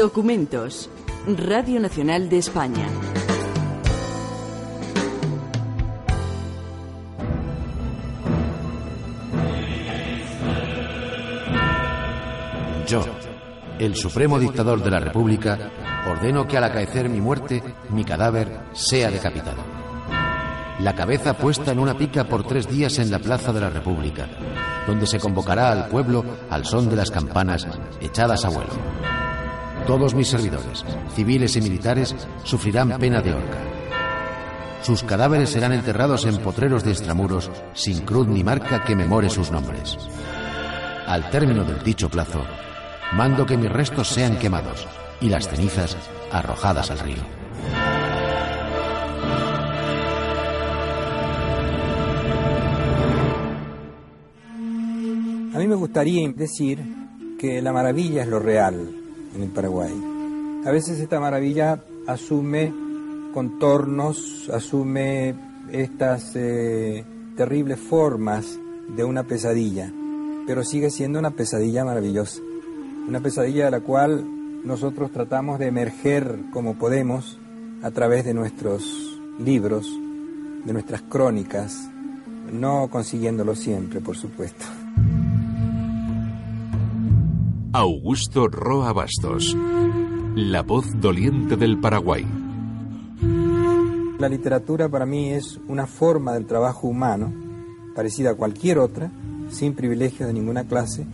Documentos. Radio Nacional de España. Yo, el supremo dictador de la República, ordeno que al acaecer mi muerte, mi cadáver sea decapitado. La cabeza puesta en una pica por tres días en la Plaza de la República, donde se convocará al pueblo al son de las campanas echadas a vuelo. Todos mis servidores, civiles y militares, sufrirán pena de horca. Sus cadáveres serán enterrados en potreros de extramuros, sin cruz ni marca que memore sus nombres. Al término del dicho plazo, mando que mis restos sean quemados y las cenizas arrojadas al río. A mí me gustaría decir que la maravilla es lo real en el Paraguay. A veces esta maravilla asume contornos, asume estas eh, terribles formas de una pesadilla, pero sigue siendo una pesadilla maravillosa. Una pesadilla de la cual nosotros tratamos de emerger como podemos a través de nuestros libros, de nuestras crónicas, no consiguiéndolo siempre, por supuesto. Augusto Roa Bastos, la voz doliente del Paraguay. La literatura para mí es una forma del trabajo humano, parecida a cualquier otra, sin privilegios de ninguna clase,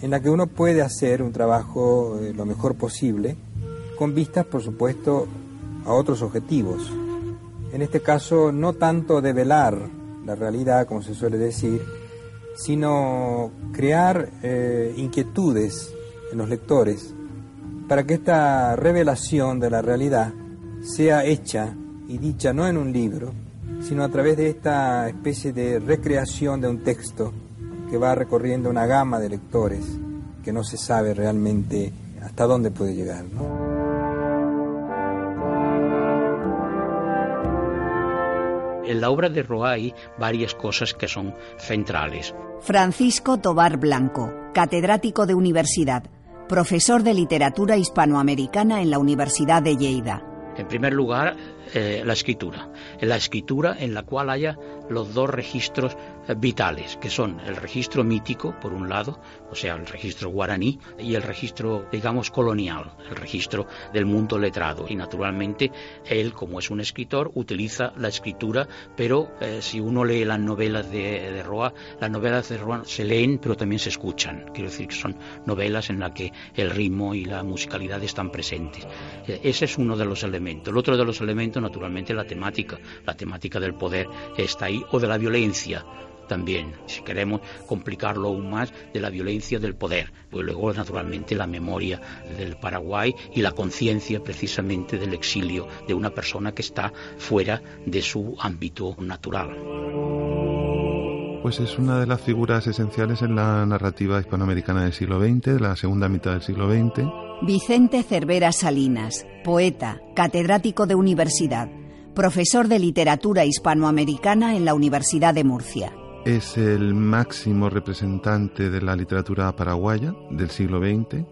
en la que uno puede hacer un trabajo eh, lo mejor posible, con vistas, por supuesto, a otros objetivos. En este caso, no tanto develar la realidad, como se suele decir, sino crear eh, inquietudes en los lectores para que esta revelación de la realidad sea hecha y dicha no en un libro, sino a través de esta especie de recreación de un texto que va recorriendo una gama de lectores que no se sabe realmente hasta dónde puede llegar. En la obra de Roa hay varias cosas que son centrales. Francisco Tobar Blanco, catedrático de universidad, profesor de literatura hispanoamericana en la Universidad de Lleida. En primer lugar, eh, la escritura. La escritura en la cual haya los dos registros eh, vitales, que son el registro mítico, por un lado, o sea, el registro guaraní, y el registro, digamos, colonial, el registro del mundo letrado. Y naturalmente, él, como es un escritor, utiliza la escritura, pero eh, si uno lee las novelas de, Roa, las novelas de Roa se leen, pero también se escuchan. Quiero decir que son novelas en las que el ritmo y la musicalidad están presentes. ese es uno de los elementos. El otro de los elementos, naturalmente, la temática. La temática del poder está ahí, o de la violencia también, si queremos complicarlo aún más, de la violencia del poder. Pues luego, naturalmente, la memoria del Paraguay y la conciencia precisamente del exilio de una persona que está fuera de su ámbito natural. Pues es una de las figuras esenciales en la narrativa hispanoamericana del siglo XX, de la segunda mitad del siglo XX. Vicente Cervera Salinas, poeta, catedrático de universidad, profesor de literatura hispanoamericana en la Universidad de Murcia es el máximo representante de la literatura paraguaya del siglo XX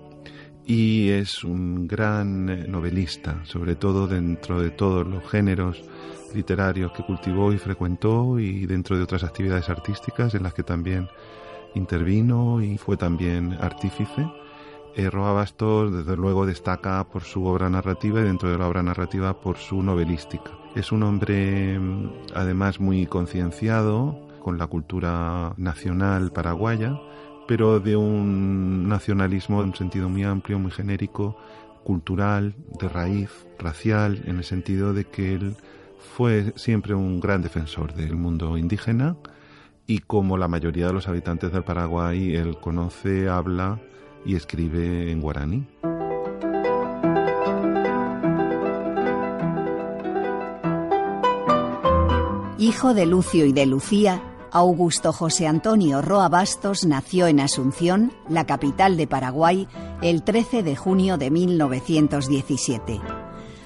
y es un gran eh, novelista, sobre todo dentro de todos los géneros literarios que cultivó y frecuentó y dentro de otras actividades artísticas en las que también intervino y fue también artífice. Eh, Roa Bastos, desde luego, destaca por su obra narrativa y dentro de la obra narrativa por su novelística. Es un hombre, mm, además, muy concienciado, con la cultura nacional paraguaya, pero de un nacionalismo en un sentido muy amplio, muy genérico, cultural, de raíz, racial, en el sentido de que él fue siempre un gran defensor del mundo indígena y como la mayoría de los habitantes del Paraguay, él conoce, habla y escribe en guaraní. Hijo de Lucio y de Lucía, Augusto José Antonio Roa Bastos nació en Asunción, la capital de Paraguay, el 13 de junio de 1917.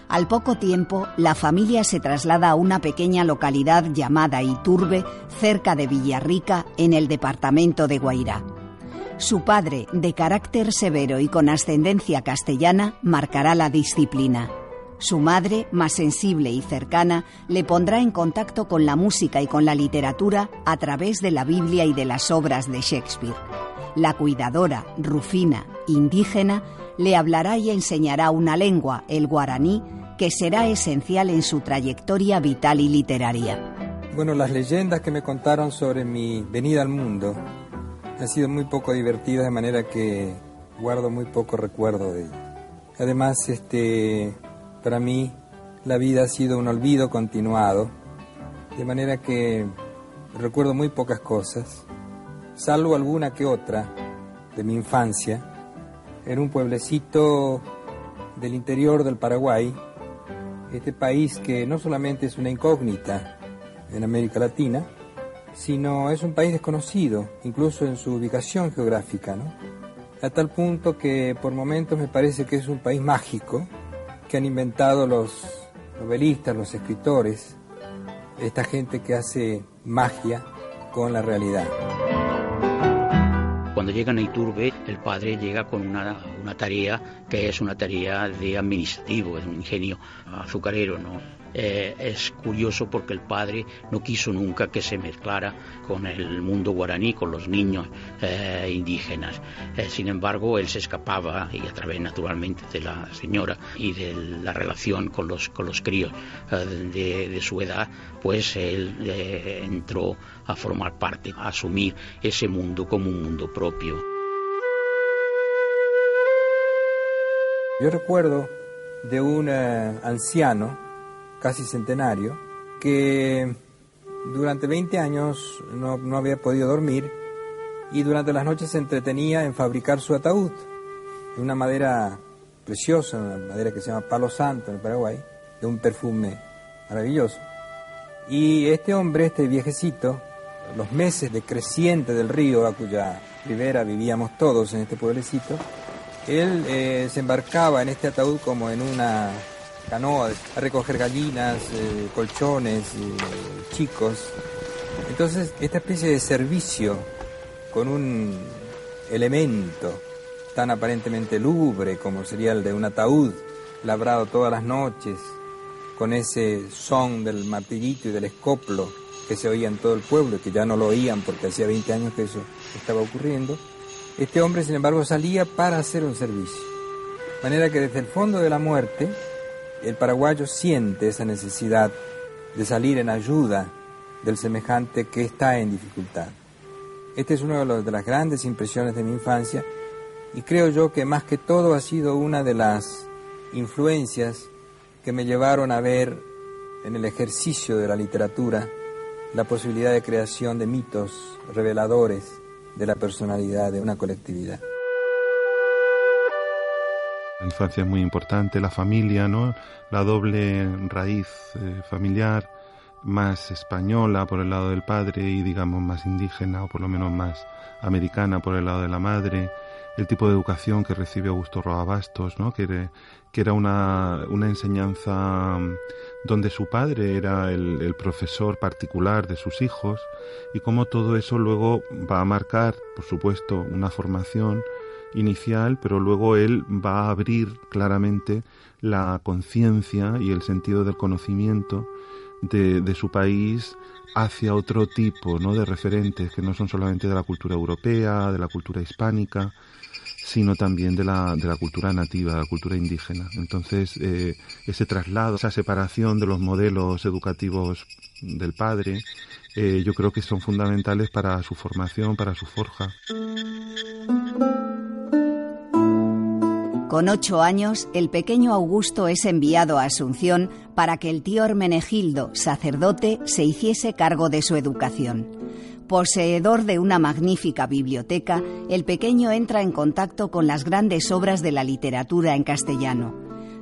Al poco tiempo, la familia se traslada a una pequeña localidad llamada Iturbe, cerca de Villarrica, en el departamento de Guairá. Su padre, de carácter severo y con ascendencia castellana, marcará la disciplina. Su madre, más sensible y cercana, le pondrá en contacto con la música y con la literatura a través de la Biblia y de las obras de Shakespeare. La cuidadora, Rufina, indígena, le hablará y enseñará una lengua, el guaraní, que será esencial en su trayectoria vital y literaria. Bueno, las leyendas que me contaron sobre mi venida al mundo han sido muy poco divertidas, de manera que guardo muy poco recuerdo de ellas. Además, este, para mí la vida ha sido un olvido continuado, de manera que recuerdo muy pocas cosas, salvo alguna que otra de mi infancia, en un pueblecito del interior del Paraguay, este país que no solamente es una incógnita en América Latina, sino es un país desconocido, incluso en su ubicación geográfica, ¿no? A tal punto que por momentos me parece que es un país mágico que han inventado los novelistas, los escritores, esta gente que hace magia con la realidad. Cuando llegan a Iturbe, el padre llega con una, una tarea que es una tarea de administrativo, es un ingenio azucarero, ¿no? Eh, es curioso porque el padre no quiso nunca que se mezclara con el mundo guaraní, con los niños eh, indígenas. Eh, sin embargo, él se escapaba y a través naturalmente de la señora y de la relación con los, con los críos de, de, su edad, pues él entró a formar parte, a asumir ese mundo como un mundo propio. Yo recuerdo de un anciano casi centenario, que durante 20 años no, había podido dormir y durante las noches se entretenía en fabricar su ataúd, de una madera preciosa, una madera que se llama palo santo en el Paraguay, de un perfume maravilloso. Y este hombre, este viejecito, los meses de creciente del río a cuya ribera vivíamos todos en este pueblecito, él eh, se embarcaba en este ataúd como en una canoa a recoger gallinas, eh, colchones, eh, chicos. Entonces, esta especie de servicio con un elemento tan aparentemente lúgubre como sería el de un ataúd labrado todas las noches, con ese son del martillito y del escoplo que se oía en todo el pueblo y que ya no lo oían porque hacía 20 años que eso estaba ocurriendo, este hombre, sin embargo, salía para hacer un servicio. De manera que desde el fondo de la muerte, el paraguayo siente esa necesidad de salir en ayuda del semejante que está en dificultad. Esta es una de, las grandes impresiones de mi infancia y creo yo que más que todo ha sido una de las influencias que me llevaron a ver en el ejercicio de la literatura la posibilidad de creación de mitos reveladores de la personalidad de una colectividad. Infancia es muy importante, la familia, ¿no? La doble raíz eh, familiar, más española por el lado del padre y digamos más indígena o por lo menos más americana por el lado de la madre, el tipo de educación que recibe Augusto Roa Bastos, ¿no? que, que era una, una, enseñanza mm, donde su padre era el, el, profesor particular de sus hijos y cómo todo eso luego va a marcar, por supuesto, una formación inicial, pero luego él va a abrir claramente la conciencia y el sentido del conocimiento de, de, su país hacia otro tipo ¿no? de referentes que no son solamente de la cultura europea, de la cultura hispánica, sino también de la, de la cultura nativa, de la cultura indígena. Entonces, eh, ese traslado, esa separación de los modelos educativos del padre, eh, yo creo que son fundamentales para su formación, para su forja. Con ocho años, el pequeño Augusto es enviado a Asunción para que el tío Hermenegildo, sacerdote, se hiciese cargo de su educación. Poseedor de una magnífica biblioteca, el pequeño entra en contacto con las grandes obras de la literatura en castellano.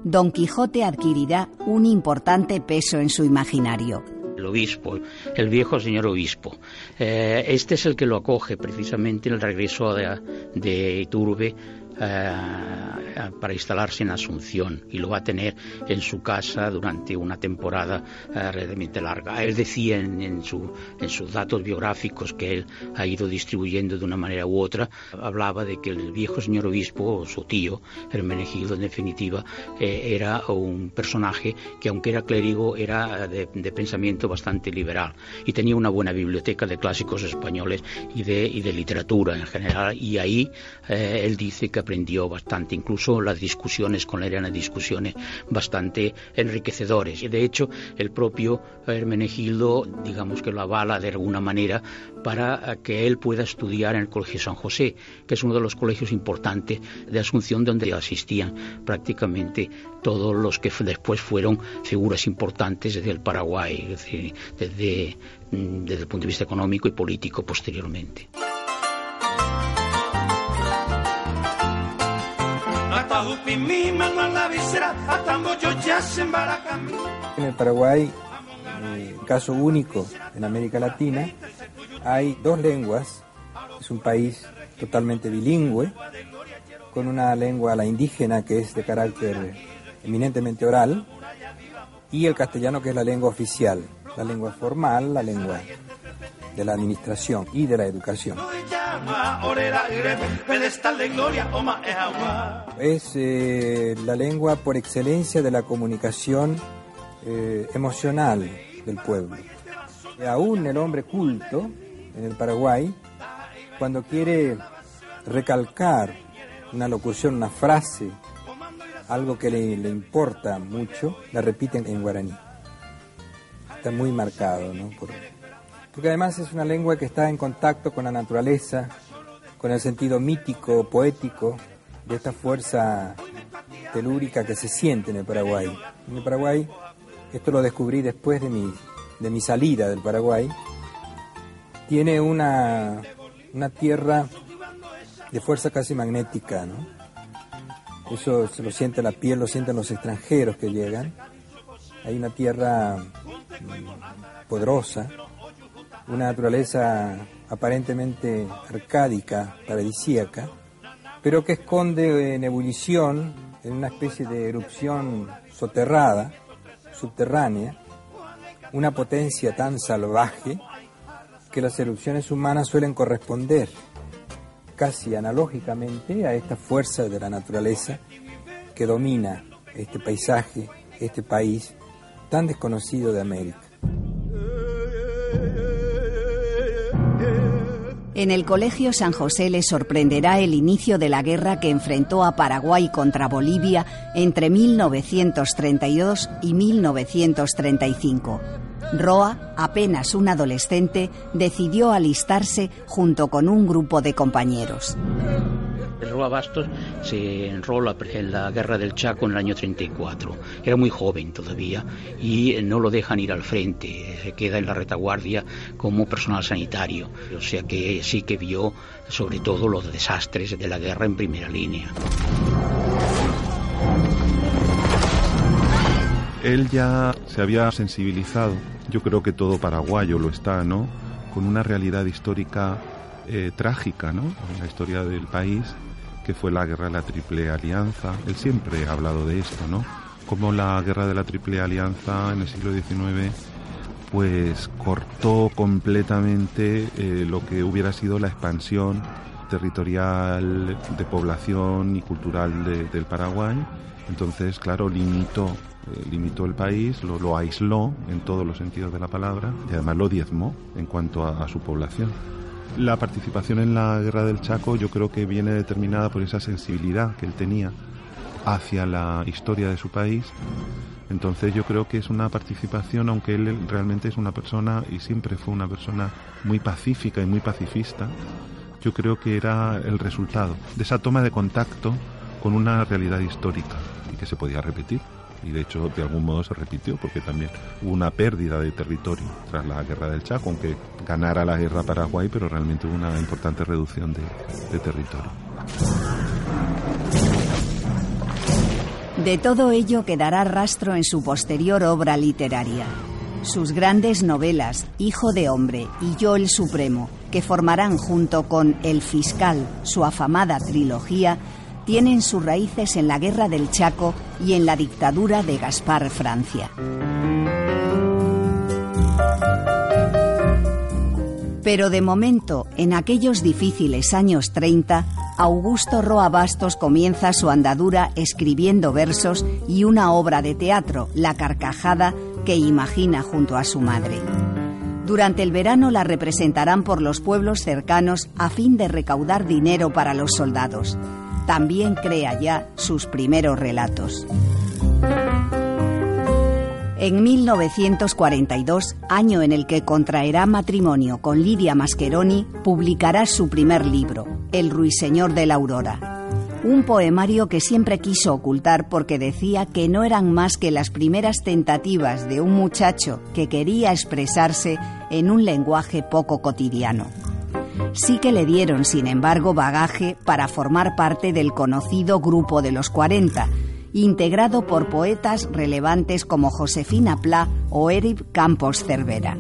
Don Quijote adquirirá un importante peso en su imaginario el obispo, el viejo señor obispo. Eh, este es el que lo acoge precisamente en el regreso de, Iturbe eh, para instalarse en Asunción y lo va a tener en su casa durante una temporada eh, realmente larga. Él decía en, en, su, en sus datos biográficos que él ha ido distribuyendo de una manera u otra, hablaba de que el viejo señor obispo, o su tío, Hermenegildo en definitiva, eh, era un personaje que aunque era clérigo era de, de, pensamiento bastante liberal y tenía una buena biblioteca de clásicos españoles y de, y de literatura en general y ahí eh, él dice que aprendió bastante. Incluso las discusiones con él eran discusiones bastante enriquecedores. Y de hecho, el propio Hermenegildo, digamos que lo avala de alguna manera para que él pueda estudiar en el Colegio San José, que es uno de los colegios importantes de Asunción donde asistían prácticamente todos los que después fueron figuras importantes desde el Paraguay, desde, desde el punto de vista económico y político posteriormente. En el Paraguay, eh, caso único en América Latina, hay dos lenguas. Es un país totalmente bilingüe, con una lengua, la indígena, que es de carácter eminentemente oral, y el castellano, que es la lengua oficial, la lengua formal, la lengua de la administración y de la educación. Es eh, la lengua por excelencia de la comunicación eh, emocional del pueblo. Aún el hombre culto en el Paraguay, cuando quiere recalcar una locución, una frase, algo que le, le importa mucho, la repiten en guaraní. Está muy marcado, ¿no? Porque además es una lengua que está en contacto con la naturaleza, con el sentido mítico, poético de esta fuerza telúrica que se siente en el Paraguay. En el Paraguay, esto lo descubrí después de mi, de mi salida del Paraguay, tiene una, una tierra de fuerza casi magnética, ¿no? Eso se lo siente la piel, lo sienten los extranjeros que llegan. Hay una tierra mm, poderosa, una naturaleza aparentemente arcádica, paradisíaca, pero que esconde en ebullición, en una especie de erupción soterrada, subterránea, una potencia tan salvaje que las erupciones humanas suelen corresponder casi analógicamente a esta fuerza de la naturaleza que domina este paisaje, este país tan desconocido de América. En el Colegio San José le sorprenderá el inicio de la guerra que enfrentó a Paraguay contra Bolivia entre 1932 y 1935. Roa, apenas un adolescente, decidió alistarse junto con un grupo de compañeros. Roa Bastos se enrola en la guerra del Chaco en el año 34. Era muy joven todavía y no lo dejan ir al frente, se queda en la retaguardia como personal sanitario. O sea que sí que vio sobre todo los desastres de la guerra en primera línea. Él ya se había sensibilizado, yo creo que todo paraguayo lo está, ¿no? Con una realidad histórica eh, trágica, ¿no? En la historia del país que fue la guerra de la Triple Alianza. Él siempre ha hablado de esto, ¿no? Como la guerra de la Triple Alianza en el siglo XIX pues cortó completamente eh, lo que hubiera sido la expansión territorial de población y cultural del Paraguay. Entonces, claro, limitó, eh, limitó el país, lo, aisló en todos los sentidos de la palabra y además lo diezmó en cuanto a su población. La participación en la guerra del Chaco yo creo que viene determinada por esa sensibilidad que él tenía hacia la historia de su país. Entonces yo creo que es una participación, aunque él realmente es una persona y siempre fue una persona muy pacífica y muy pacifista, yo creo que era el resultado de esa toma de contacto con una realidad histórica y que se podía repetir y de hecho de algún modo se repitió porque también hubo una pérdida de territorio tras la guerra del Chaco, aunque ganara la guerra Paraguay, pero realmente hubo una importante reducción de, de territorio. De todo ello quedará rastro en su posterior obra literaria. Sus grandes novelas Hijo de Hombre y Yo el Supremo, que formarán junto con El Fiscal su afamada trilogía, tienen sus raíces en la Guerra del Chaco y en la dictadura de Gaspar Francia. Pero de momento, en aquellos difíciles años 30, Augusto Roa Bastos comienza su andadura escribiendo versos y una obra de teatro, La Carcajada, que imagina junto a su madre. Durante el verano la representarán por los pueblos cercanos a fin de recaudar dinero para los soldados. También crea ya sus primeros relatos. En 1942, año en el que contraerá matrimonio con Lidia Mascheroni, publicará su primer libro, El Ruiseñor de la Aurora. Un poemario que siempre quiso ocultar porque decía que no eran más que las primeras tentativas de un muchacho que quería expresarse en un lenguaje poco cotidiano. Sí que le dieron, sin embargo, bagaje para formar parte del conocido Grupo de los 40, integrado por poetas relevantes como Josefina Pla o Eric Campos Cervera.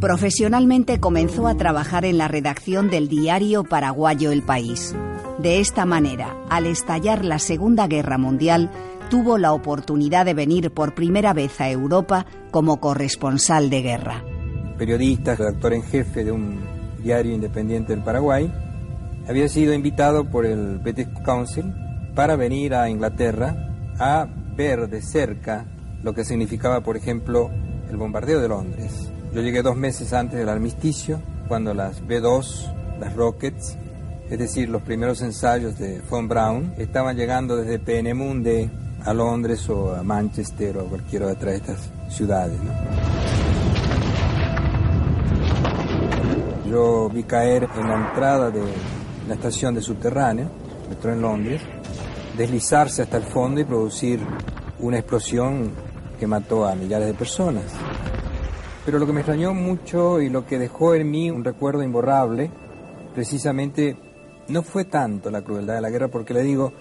Profesionalmente comenzó a trabajar en la redacción del diario paraguayo El País. De esta manera, al estallar la Segunda Guerra Mundial, tuvo la oportunidad de venir por primera vez a Europa como corresponsal de guerra. Periodista, redactor en jefe de un diario independiente del Paraguay, había sido invitado por el British Council para venir a Inglaterra a ver de cerca lo que significaba, por ejemplo, el bombardeo de Londres. Yo llegué dos meses antes del armisticio, cuando las B-2, las Rockets, es decir, los primeros ensayos de Von Braun, estaban llegando desde Peenemünde a Londres o a Manchester o a cualquiera otra de estas ciudades. Yo vi caer en la entrada de la estación de subterráneo, metro en Londres, deslizarse hasta el fondo y producir una explosión que mató a millares de personas. Pero lo que me extrañó mucho y lo que dejó en mí un recuerdo imborrable, precisamente no fue tanto la crueldad de la guerra, porque le digo,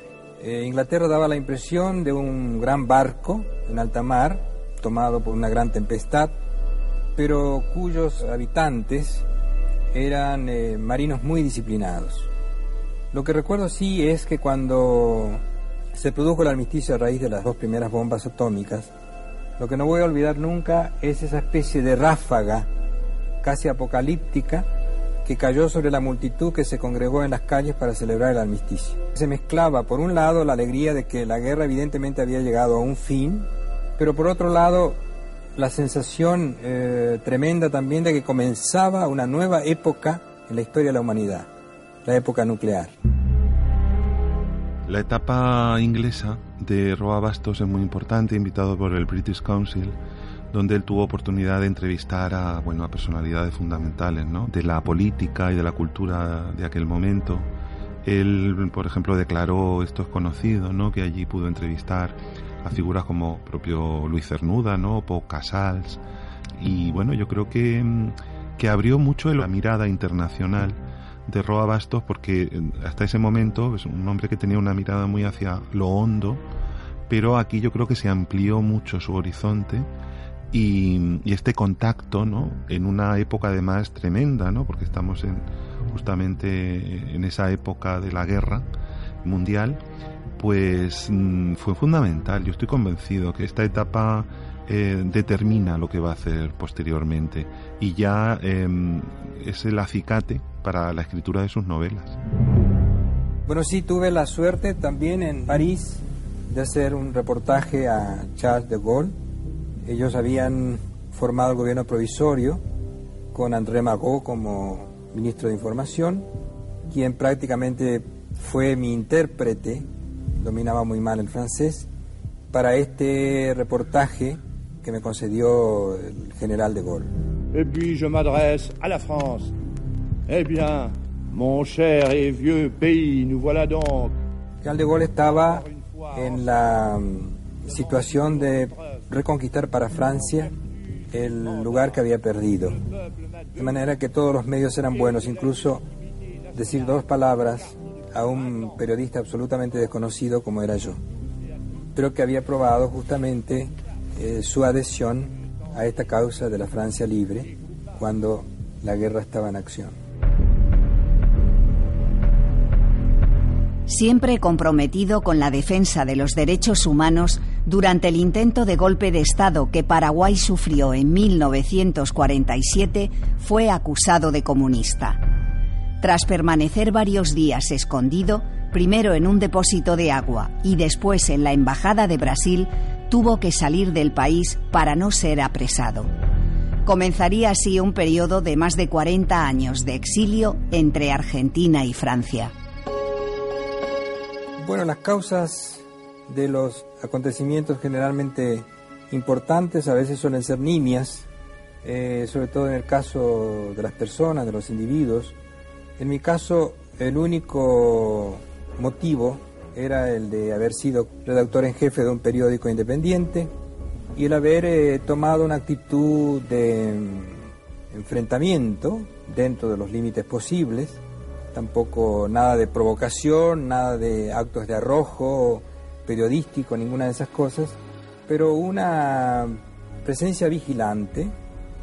eh, Inglaterra daba la impresión de un gran barco en alta mar, tomado por una gran tempestad, pero cuyos habitantes eran eh, marinos muy disciplinados. Lo que recuerdo sí es que cuando se produjo el armisticio a raíz de las dos primeras bombas atómicas, lo que no voy a olvidar nunca es esa especie de ráfaga casi apocalíptica que cayó sobre la multitud que se congregó en las calles para celebrar el armisticio. Se mezclaba, por un lado, la alegría de que la guerra evidentemente había llegado a un fin, pero por otro lado, la sensación eh, tremenda también de que comenzaba una nueva época en la historia de la humanidad la época nuclear. La etapa inglesa de Roa Bastos es muy importante, invitado por el British Council, donde él tuvo oportunidad de entrevistar a, bueno, a personalidades fundamentales ¿no? de la política y de la cultura de aquel momento. Él, por ejemplo, declaró, esto es conocido, ¿no? que allí pudo entrevistar a figuras como propio Luis Cernuda, ¿no? Pau Casals, y bueno, yo creo que, que abrió mucho la mirada internacional de Roa Bastos porque eh, hasta ese momento es un hombre que tenía una mirada muy hacia lo hondo, pero aquí yo creo que se amplió mucho su horizonte y, este contacto, ¿no? En una época además tremenda, ¿no? Porque estamos en, justamente en esa época de la guerra mundial, pues mm, fue fundamental. Yo estoy convencido que esta etapa eh, determina lo que va a hacer posteriormente y ya em, es el acicate para la escritura de sus novelas. Bueno, sí, tuve la suerte también en París de hacer un reportaje a Charles de Gaulle. Ellos habían formado el gobierno provisorio con André Magot como ministro de Información, quien prácticamente fue mi intérprete, dominaba muy mal el francés, para este reportaje que me concedió el general de Gaulle. Et puis je m'adresse à la France. Eh bien, mon cher et vieux pays, nous voilà donc. General de Gaulle estaba en la mm, situación de reconquistar para Francia el lugar que había perdido. De manera que todos los medios eran buenos, incluso decir dos palabras a un periodista absolutamente desconocido como era yo, pero que había probado justamente eh, su adhesión a esta causa de la Francia libre cuando la guerra estaba en acción. Siempre comprometido con la defensa de los derechos humanos, durante el intento de golpe de Estado que Paraguay sufrió en 1947, fue acusado de comunista. Tras permanecer varios días escondido, primero en un depósito de agua y después en la Embajada de Brasil, tuvo que salir del país para no ser apresado. Comenzaría así un periodo de más de 40 años de exilio entre Argentina y Francia. Bueno, las causas de los acontecimientos generalmente importantes a veces suelen ser niñas, eh, sobre todo en el caso de las personas, de los individuos. En mi caso, el único motivo era el de haber sido redactor en jefe de un periódico independiente y el haber eh, tomado una actitud de mm, enfrentamiento dentro de los límites posibles, tampoco nada de provocación, nada de actos de arrojo periodístico, ninguna de esas cosas, pero una presencia vigilante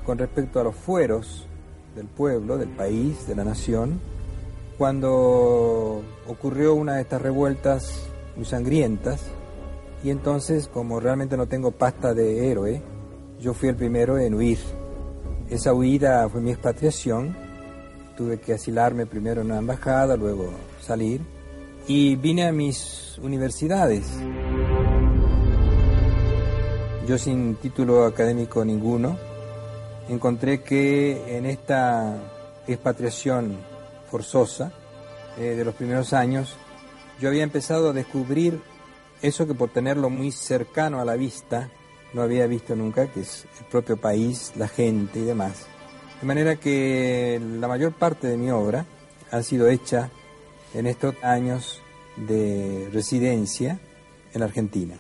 con respecto a los fueros del pueblo, del país, de la nación, cuando ocurrió una de estas revueltas muy sangrientas, y entonces, como realmente no tengo pasta de héroe, yo fui el primero en huir. Esa huida fue mi expatriación. Tuve que asilarme primero en una embajada, luego salir. Y vine a mis universidades. Yo sin título académico ninguno, encontré que en esta expatriación forzosa eh, de los primeros años, yo había empezado a descubrir eso que por tenerlo muy cercano a la vista no había visto nunca, que es el propio país, la gente y demás. De manera que la mayor parte de mi obra ha sido hecha en estos años de residencia en Argentina.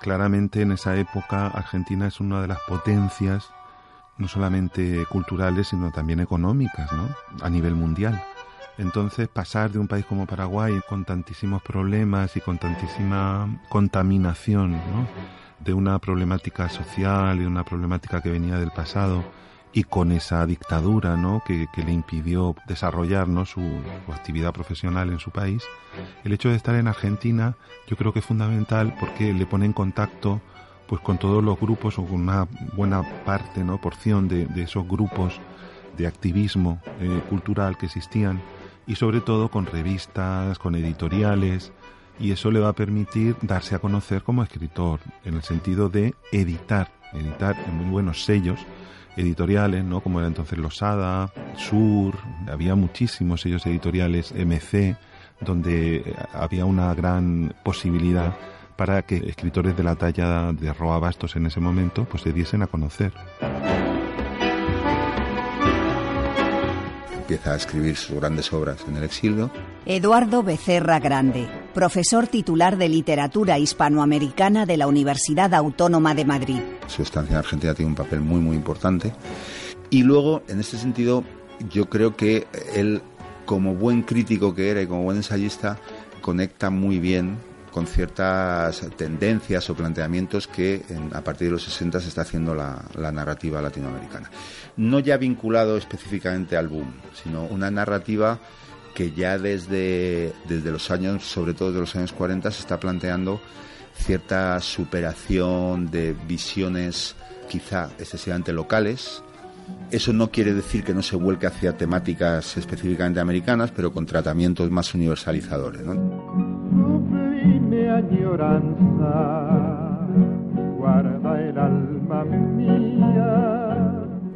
Claramente en esa época Argentina es una de las potencias no solamente culturales, sino también económicas, ¿no? A nivel mundial. Entonces, pasar de un país como Paraguay con tantísimos problemas y con tantísima contaminación, ¿no? De una problemática social y una problemática que venía del pasado y con esa dictadura, ¿no? Que, le impidió desarrollar, Su, su actividad profesional en su país. El hecho de estar en Argentina, yo creo que es fundamental porque le pone en contacto pues con todos los grupos o con una buena parte, ¿no? porción de, esos grupos de activismo eh, cultural que existían y sobre todo con revistas, con editoriales y eso le va a permitir darse a conocer como escritor en el sentido de editar, editar en muy buenos sellos editoriales, ¿no? Como era entonces Losada, Sur, había muchísimos sellos editoriales, MC, donde había una gran posibilidad para que escritores de la talla de Roa Bastos en ese momento pues se diesen a conocer. Empieza a escribir sus grandes obras en el exilio. Eduardo Becerra Grande, profesor titular de literatura hispanoamericana de la Universidad Autónoma de Madrid. Su estancia en Argentina tiene un papel muy muy importante. Y luego, en este sentido, yo creo que él, como buen crítico que era y como buen ensayista, conecta muy bien con ciertas tendencias o planteamientos que a partir de los 60 se está haciendo la, narrativa latinoamericana. No ya vinculado específicamente al boom, sino una narrativa que ya desde, desde los años, sobre todo de los años 40, se está planteando cierta superación de visiones quizá excesivamente locales. Eso no quiere decir que no se vuelque hacia temáticas específicamente americanas, pero con tratamientos más universalizadores.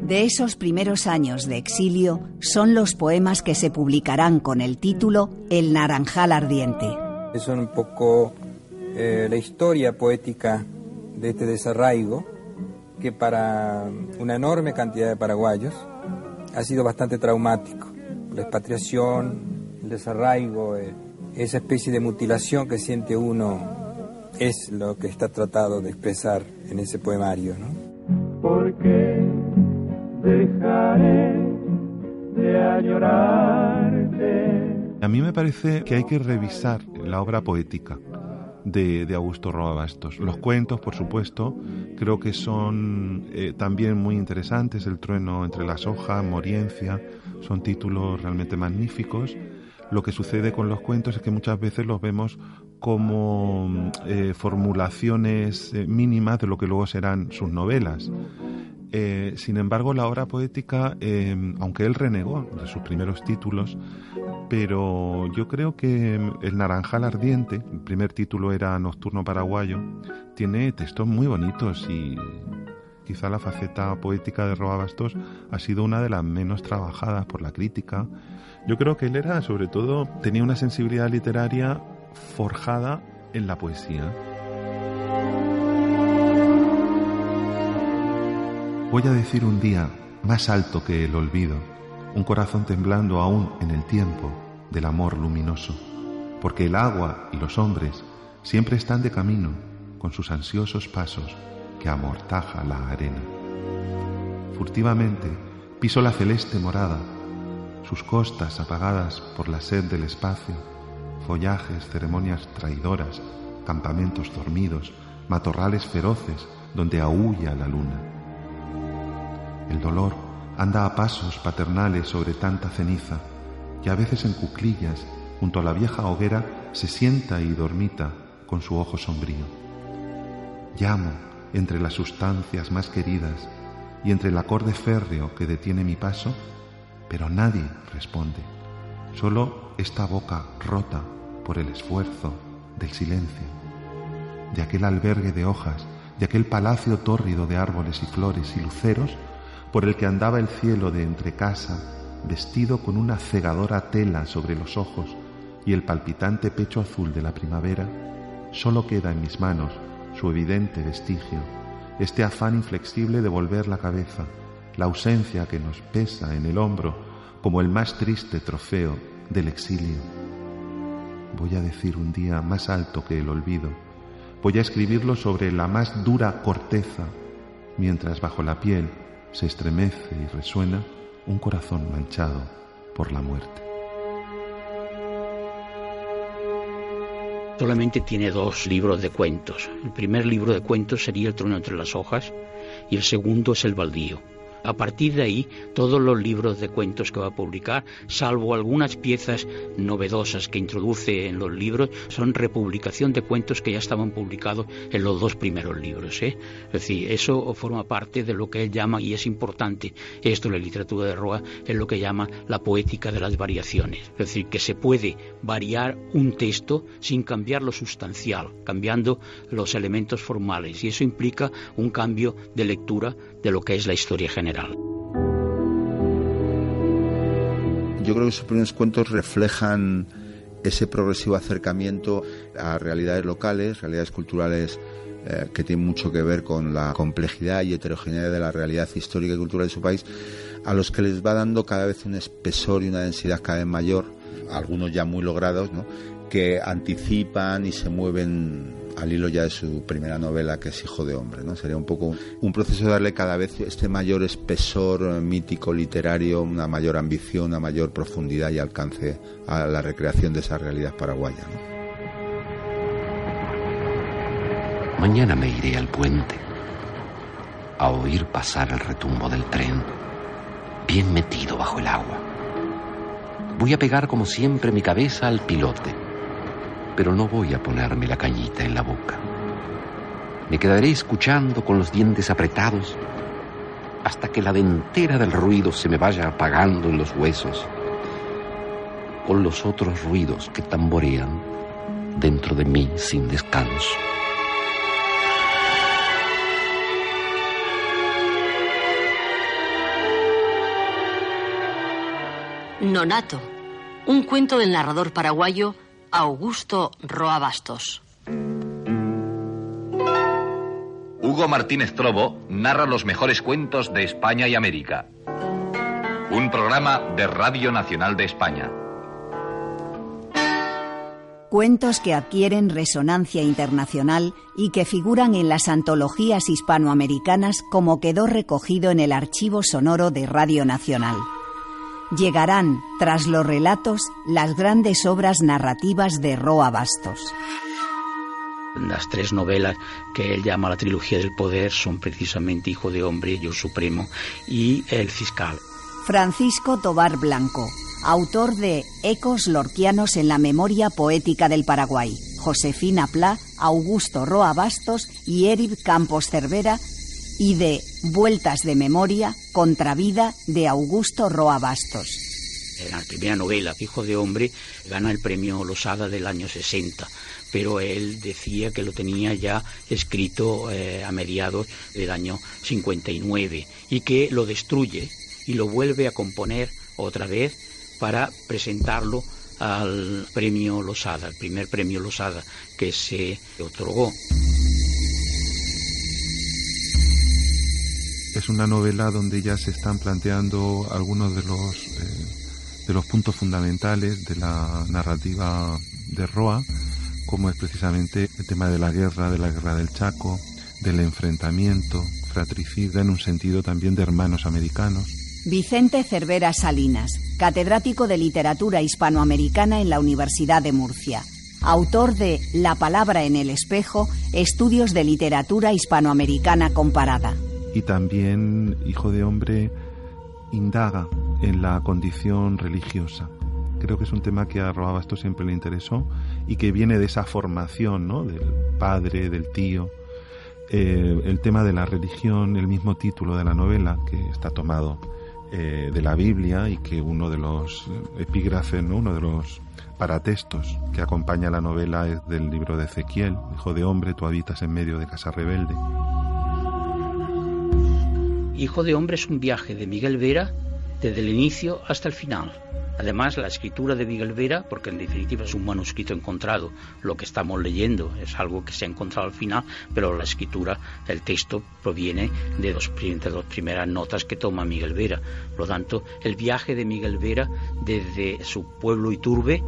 De esos primeros años de exilio son los poemas que se publicarán con el título El Naranjal Ardiente. Es un poco eh, la historia poética de este desarraigo que para una enorme cantidad de paraguayos ha sido bastante traumático. La expatriación, el desarraigo, eh, esa especie de mutilación que siente uno es lo que está tratado de expresar en ese poemario, ¿no? A mí me parece que hay que revisar la obra poética de, Augusto Roa Bastos. Los cuentos, por supuesto, creo que son eh, también muy interesantes. El trueno entre las hojas, Moriencia, son títulos realmente magníficos. Lo que sucede con los cuentos es que muchas veces los vemos como eh, formulaciones eh, mínimas de lo que luego serán sus novelas. Eh, sin embargo, la obra poética, aunque él renegó de sus primeros títulos, pero yo creo que El Naranjal Ardiente, el primer título era Nocturno Paraguayo, tiene textos muy bonitos y quizá la faceta poética de Roa Bastos ha sido una de las menos trabajadas por la crítica. Yo creo que él era, sobre todo, tenía una sensibilidad literaria forjada en la poesía. Voy a decir un día más alto que el olvido, un corazón temblando aún en el tiempo del amor luminoso, porque el agua y los hombres siempre están de camino con sus ansiosos pasos que amortaja la arena. Furtivamente piso la celeste morada, sus costas apagadas por la sed del espacio, follajes, ceremonias traidoras, campamentos dormidos, matorrales feroces donde aúlla la luna. El dolor anda a pasos paternales sobre tanta ceniza y a veces en cuclillas, junto a la vieja hoguera, se sienta y dormita con su ojo sombrío. Llamo entre las sustancias más queridas y entre el acorde férreo que detiene mi paso, pero nadie responde, solo esta boca rota por el esfuerzo del silencio, de aquel albergue de hojas, de aquel palacio tórrido de árboles y flores y luceros por el que andaba el cielo de entre casa, vestido con una cegadora tela sobre los ojos y el palpitante pecho azul de la primavera, solo queda en mis manos su evidente vestigio, este afán inflexible de volver la cabeza, la ausencia que nos pesa en el hombro como el más triste trofeo del exilio. Voy a decir un día más alto que el olvido. Voy a escribirlo sobre la más dura corteza, mientras bajo la piel se estremece y resuena un corazón manchado por la muerte. Solamente tiene dos libros de cuentos. El primer libro de cuentos sería El trono entre las hojas y el segundo es El baldío. A partir de ahí, todos los libros de cuentos que va a publicar, salvo algunas piezas novedosas que introduce en los libros, son republicación de cuentos que ya estaban publicados en los dos primeros libros. ¿eh? Es decir, eso forma parte de lo que él llama, y es importante, esto la literatura de Roa, es lo que llama la poética de las variaciones. Es decir, que se puede variar un texto sin cambiar lo sustancial, cambiando los elementos formales, y eso implica un cambio de lectura de lo que es la historia general. Yo creo que sus primeros cuentos reflejan ese progresivo acercamiento a realidades locales, realidades culturales eh, que tienen mucho que ver con la complejidad y heterogeneidad de la realidad histórica y cultural de su país, a los que les va dando cada vez un espesor y una densidad cada vez mayor, algunos ya muy logrados, ¿no? que anticipan y se mueven al hilo ya de su primera novela, que es Hijo de Hombre. ¿no? Sería un poco un proceso de darle cada vez este mayor espesor mítico, literario, una mayor ambición, una mayor profundidad y alcance a la recreación de esa realidad paraguaya. Mañana me iré al puente a oír pasar el retumbo del tren, bien metido bajo el agua. Voy a pegar como siempre mi cabeza al pilote pero no voy a ponerme la cañita en la boca. Me quedaré escuchando con los dientes apretados hasta que la dentera del ruido se me vaya apagando en los huesos, con los otros ruidos que tamborean dentro de mí sin descanso. Nonato, un cuento del narrador paraguayo Augusto Roa Bastos. Hugo Martínez Trobo narra los mejores cuentos de España y América. Un programa de Radio Nacional de España. Cuentos que adquieren resonancia internacional y que figuran en las antologías hispanoamericanas como quedó recogido en el archivo sonoro de Radio Nacional. Llegarán, tras los relatos, las grandes obras narrativas de Roa Bastos. Las tres novelas que él llama la trilogía del poder son precisamente Hijo de Hombre, Yo Supremo y El Fiscal. Francisco Tobar Blanco, autor de Ecos Lorquianos en la Memoria Poética del Paraguay, Josefina Pla, Augusto Roa Bastos y Eric Campos Cervera, y de Vueltas de Memoria, Contravida de Augusto Roa Bastos. En la primera novela, Hijo de Hombre, gana el premio Losada del año 60, pero él decía que lo tenía ya escrito eh, a mediados del año 59 y que lo destruye y lo vuelve a componer otra vez para presentarlo al premio Losada, el primer premio Losada que se otorgó. Es una novela donde ya se están planteando algunos de los, eh, de los puntos fundamentales de la narrativa de Roa, como es precisamente el tema de la guerra, de la guerra del Chaco, del enfrentamiento fratricida en un sentido también de hermanos americanos Vicente Cervera Salinas, catedrático de Literatura Hispanoamericana en la Universidad de Murcia. Autor de La palabra en el espejo, estudios de literatura hispanoamericana comparada. Y también, hijo de hombre, indaga en la condición religiosa. Creo que es un tema que a Roabasto siempre le interesó y que viene de esa formación, ¿no? Del padre, del tío. Eh, el tema de la religión, el mismo título de la novela, que está tomado eh, de la Biblia y que uno de los epígrafes, uno de los paratextos que acompaña la novela es del libro de Ezequiel, Hijo de hombre, tú habitas en medio de casa rebelde. Hijo de hombre es un viaje de Miguel Vera desde el inicio hasta el final. Además, la escritura de Miguel Vera, porque en definitiva es un manuscrito encontrado, lo que estamos leyendo es algo que se ha encontrado al final, pero la escritura, el texto proviene de, dos, dos primeras notas que toma Miguel Vera. Por lo tanto, el viaje de Miguel Vera desde su pueblo Iturbe,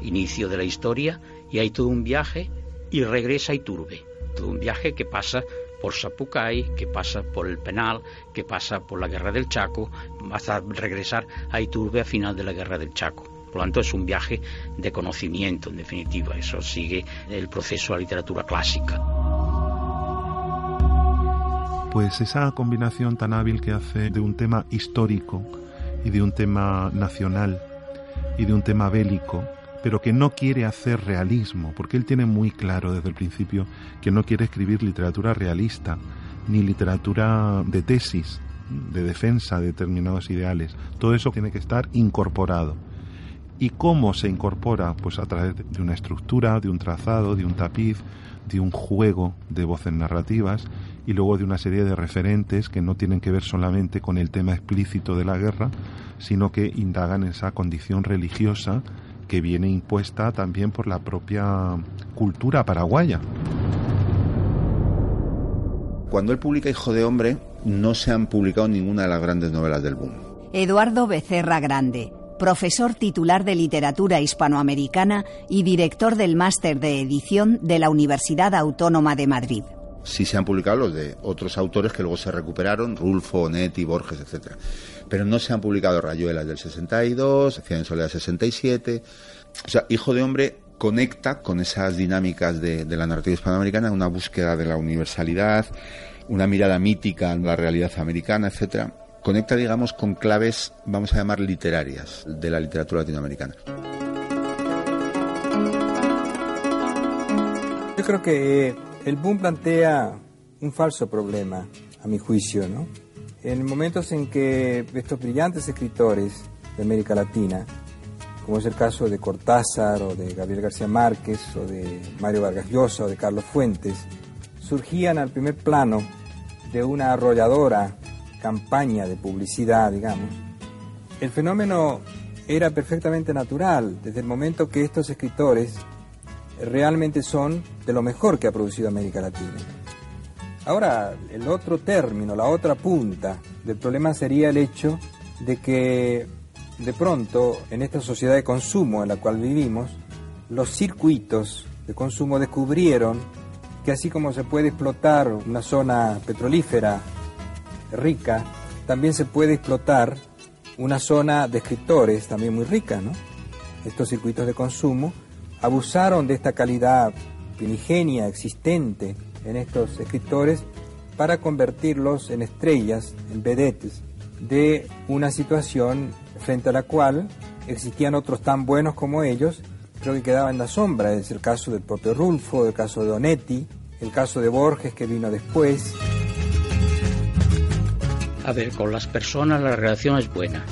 inicio de la historia, y hay todo un viaje y regresa a Iturbe. Todo un viaje que pasa por Sapucay, que pasa por el Penal, que pasa por la Guerra del Chaco, hasta regresar a Iturbe a final de la Guerra del Chaco. Por lo tanto, es un viaje de conocimiento, en definitiva. Eso sigue el proceso de la literatura clásica. Pues esa combinación tan hábil que hace de un tema histórico y de un tema nacional y de un tema bélico pero que no quiere hacer realismo, porque él tiene muy claro desde el principio que no quiere escribir literatura realista, ni literatura de tesis, de defensa de determinados ideales. Todo eso tiene que estar incorporado. ¿Y cómo se incorpora? Pues a través de una estructura, de un trazado, de un tapiz, de un juego de voces narrativas y luego de una serie de referentes que no tienen que ver solamente con el tema explícito de la guerra, sino que indagan esa condición religiosa que viene impuesta también por la propia cultura paraguaya. Cuando él publica Hijo de Hombre, no se han publicado ninguna de las grandes novelas del boom. Eduardo Becerra Grande, profesor titular de Literatura Hispanoamericana y director del máster de edición de la Universidad Autónoma de Madrid. Sí se han publicado los de otros autores que luego se recuperaron, Rulfo, Netti, Borges, etcétera pero no se han publicado Rayuelas del 62, Ciudad en Soledad 67. O sea, Hijo de Hombre conecta con esas dinámicas de, la narrativa hispanoamericana, una búsqueda de la universalidad, una mirada mítica en la realidad americana, etcétera. Conecta, digamos, con claves, vamos a llamar literarias, de la literatura latinoamericana. Yo creo que el boom plantea un falso problema, a mi juicio, ¿no? en momentos en que estos brillantes escritores de América Latina, como es el caso de Cortázar o de Gabriel García Márquez o de Mario Vargas Llosa o de Carlos Fuentes, surgían al primer plano de una arrolladora campaña de publicidad, digamos, el fenómeno era perfectamente natural desde el momento que estos escritores realmente son de lo mejor que ha producido América Latina. Ahora, el otro término, la otra punta del problema sería el hecho de que de pronto en esta sociedad de consumo en la cual vivimos, los circuitos de consumo descubrieron que así como se puede explotar una zona petrolífera rica, también se puede explotar una zona de escritores también muy rica, ¿no? Estos circuitos de consumo abusaron de esta calidad primigenia existente en estos escritores para convertirlos en estrellas, en vedettes, de una situación frente a la cual existían otros tan buenos como ellos, pero que quedaban en la sombra. Es el caso del propio Rulfo, el caso de Donetti, el caso de Borges que vino después. A ver, con las personas la relación es buena.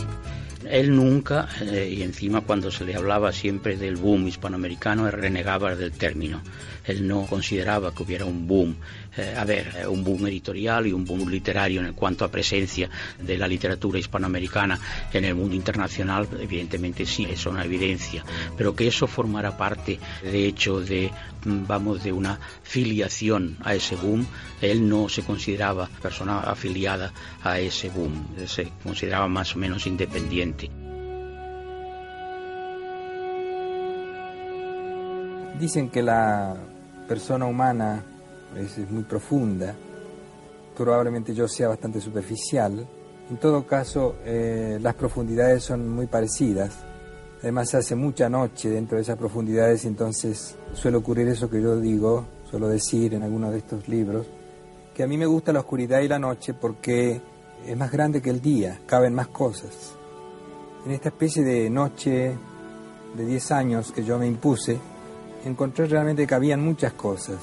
Él nunca, eh, y encima cuando se le hablaba siempre del boom hispanoamericano, renegaba del término. Él no consideraba que hubiera un boom, eh, a ver, eh, un boom editorial y un boom literario en cuanto a presencia de la literatura hispanoamericana en el mundo internacional, evidentemente sí, es una evidencia, pero que eso formara parte, de hecho, de, mm, vamos, de una filiación a ese boom, él no se consideraba persona afiliada a ese boom, se consideraba más o menos independiente. Dicen que la persona humana es, muy profunda, probablemente yo sea bastante superficial. En todo caso, eh, las profundidades son muy parecidas. Además, hace mucha noche dentro de esas profundidades entonces suele ocurrir eso que yo digo, suelo decir en algunos de estos libros, que a mí me gusta la oscuridad y la noche porque es más grande que el día, caben más cosas. En esta especie de noche de 10 años que yo me impuse, encontré realmente que habían muchas cosas,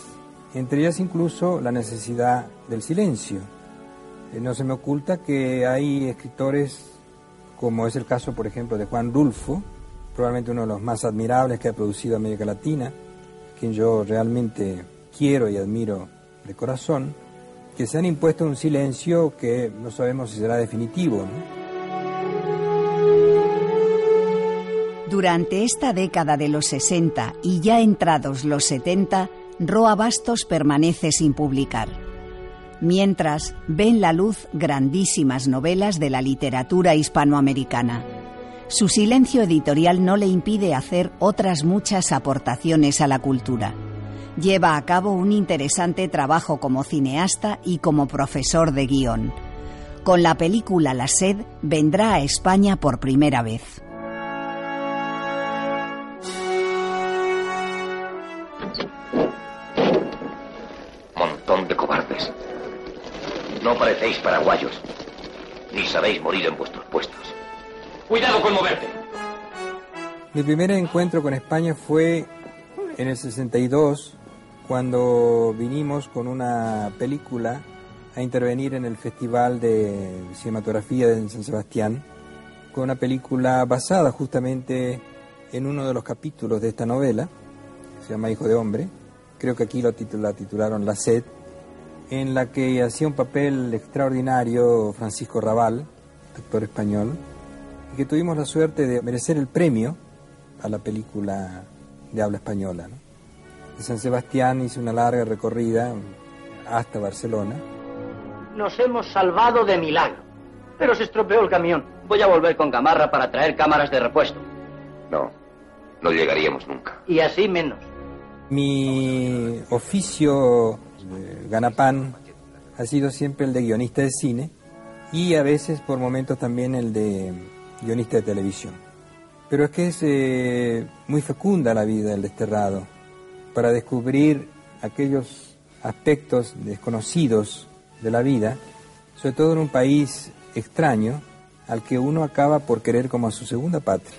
entre ellas incluso la necesidad del silencio. Eh, no se me oculta que hay escritores, como es el caso, por ejemplo, de Juan Rulfo, probablemente uno de los más admirables que ha producido América Latina, quien yo realmente quiero y admiro de corazón, que se han impuesto un silencio que no sabemos si será definitivo. ¿no? Durante esta década de los 60 y ya entrados los 70, Roa Bastos permanece sin publicar. Mientras ven la luz grandísimas novelas de la literatura hispanoamericana. Su silencio editorial no le impide hacer otras muchas aportaciones a la cultura. Lleva a cabo un interesante trabajo como cineasta y como profesor de guion. Con la película La Sed vendrá a España por primera vez. Paraguayos, ni sabéis morir en vuestros puestos. ¡Cuidado con moverte! Mi primer encuentro con España fue en el 62, cuando vinimos con una película a intervenir en el Festival de Cinematografía de San Sebastián, con una película basada justamente en uno de los capítulos de esta novela, se llama Hijo de Hombre, creo que aquí lo la titularon La Sed, en la que hacía un papel extraordinario Francisco Raval, actor español, y que tuvimos la suerte de merecer el premio a la película de habla española. De San Sebastián hizo una larga recorrida hasta Barcelona. Nos hemos salvado de milagro, pero se estropeó el camión. Voy a volver con Gamarra para traer cámaras de repuesto. No, no llegaríamos nunca. Y así menos. Mi oficio Ganapán ha sido siempre el de guionista de cine y a veces por momentos también el de guionista de televisión. Pero es que es eh, muy fecunda la vida del desterrado para descubrir aquellos aspectos desconocidos de la vida, sobre todo en un país extraño al que uno acaba por querer como a su segunda patria.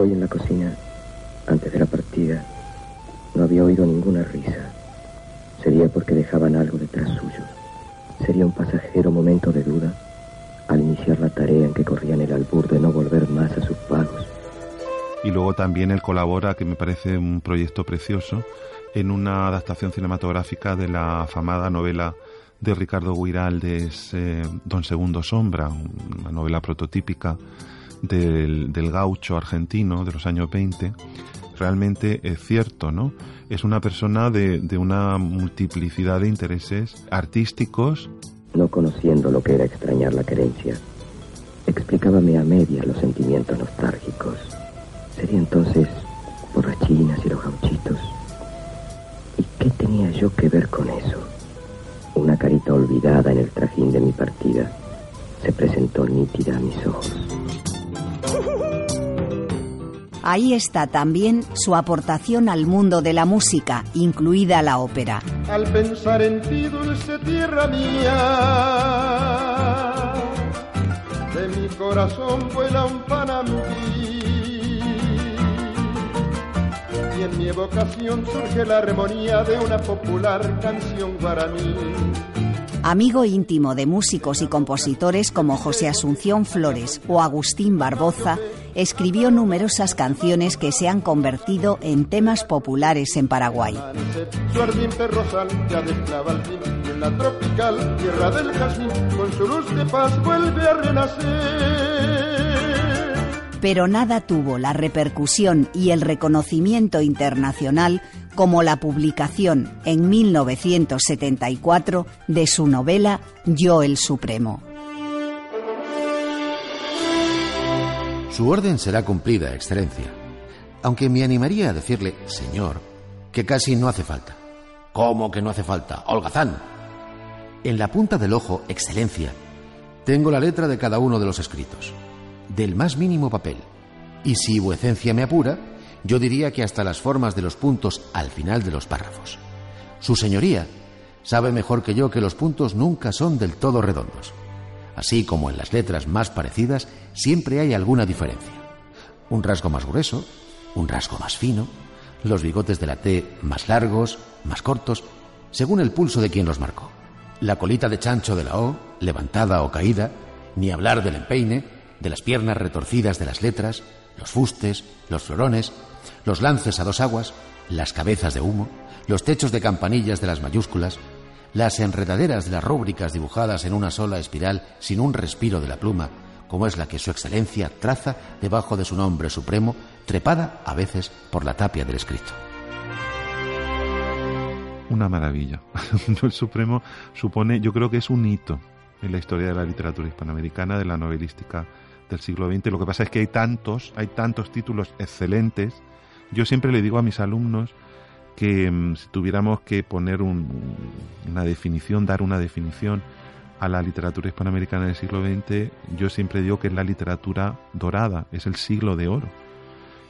Hoy en la cocina, antes de la partida, no había oído ninguna risa. Sería porque dejaban algo detrás suyo. Sería un pasajero momento de duda al iniciar la tarea en que corrían el albur de no volver más a sus pagos. Y luego también él colabora, que me parece un proyecto precioso, en una adaptación cinematográfica de la afamada novela de Ricardo Guiraldes, eh, Don Segundo Sombra, una novela prototípica del, gaucho argentino de los años 20, realmente es cierto, ¿no? Es una persona de, de una multiplicidad de intereses artísticos no conociendo lo que era extrañar la querencia, explicábame a media los sentimientos nostálgicos. Sería entonces por las chinas y los gauchitos. ¿Y qué tenía yo que ver con eso? Una carita olvidada en el trajín de mi partida se presentó nítida a mis ojos. Ahí está también su aportación al mundo de la música, incluida la ópera. Al pensar en ti, dulce tierra mía, de mi corazón vuela un panambí. Y en mi evocación surge la armonía de una popular canción guaraní. Amigo íntimo de músicos y compositores como José Asunción Flores o Agustín Barboza, escribió numerosas canciones que se han convertido en temas populares en Paraguay. Pero nada tuvo la repercusión y el reconocimiento internacional como la publicación en 1974 de su novela Yo el Supremo. Su orden será cumplida, Excelencia. Aunque me animaría a decirle, Señor, que casi no hace falta. ¿Cómo que no hace falta? Holgazán. En la punta del ojo, Excelencia, tengo la letra de cada uno de los escritos, del más mínimo papel. Y si vuecencia me apura, yo diría que hasta las formas de los puntos al final de los párrafos. Su señoría sabe mejor que yo que los puntos nunca son del todo redondos. Así como en las letras más parecidas siempre hay alguna diferencia. Un rasgo más grueso, un rasgo más fino, los bigotes de la T más largos, más cortos, según el pulso de quien los marcó. La colita de chancho de la O, levantada o caída, ni hablar del empeine, de las piernas retorcidas de las letras, los fustes, los florones, los lances a dos aguas, las cabezas de humo, los techos de campanillas de las mayúsculas, las enredaderas de las rúbricas dibujadas en una sola espiral sin un respiro de la pluma, como es la que Su Excelencia traza debajo de su nombre supremo, trepada a veces por la tapia del escrito. Una maravilla. El Supremo supone, yo creo que es un hito en la historia de la literatura hispanoamericana, de la novelística del siglo XX. Lo que pasa es que hay tantos, hay tantos títulos excelentes. Yo siempre le digo a mis alumnos que mm, si tuviéramos que poner una definición, dar una definición a la literatura hispanoamericana del siglo XX, yo siempre digo que es la literatura dorada, es el siglo de oro.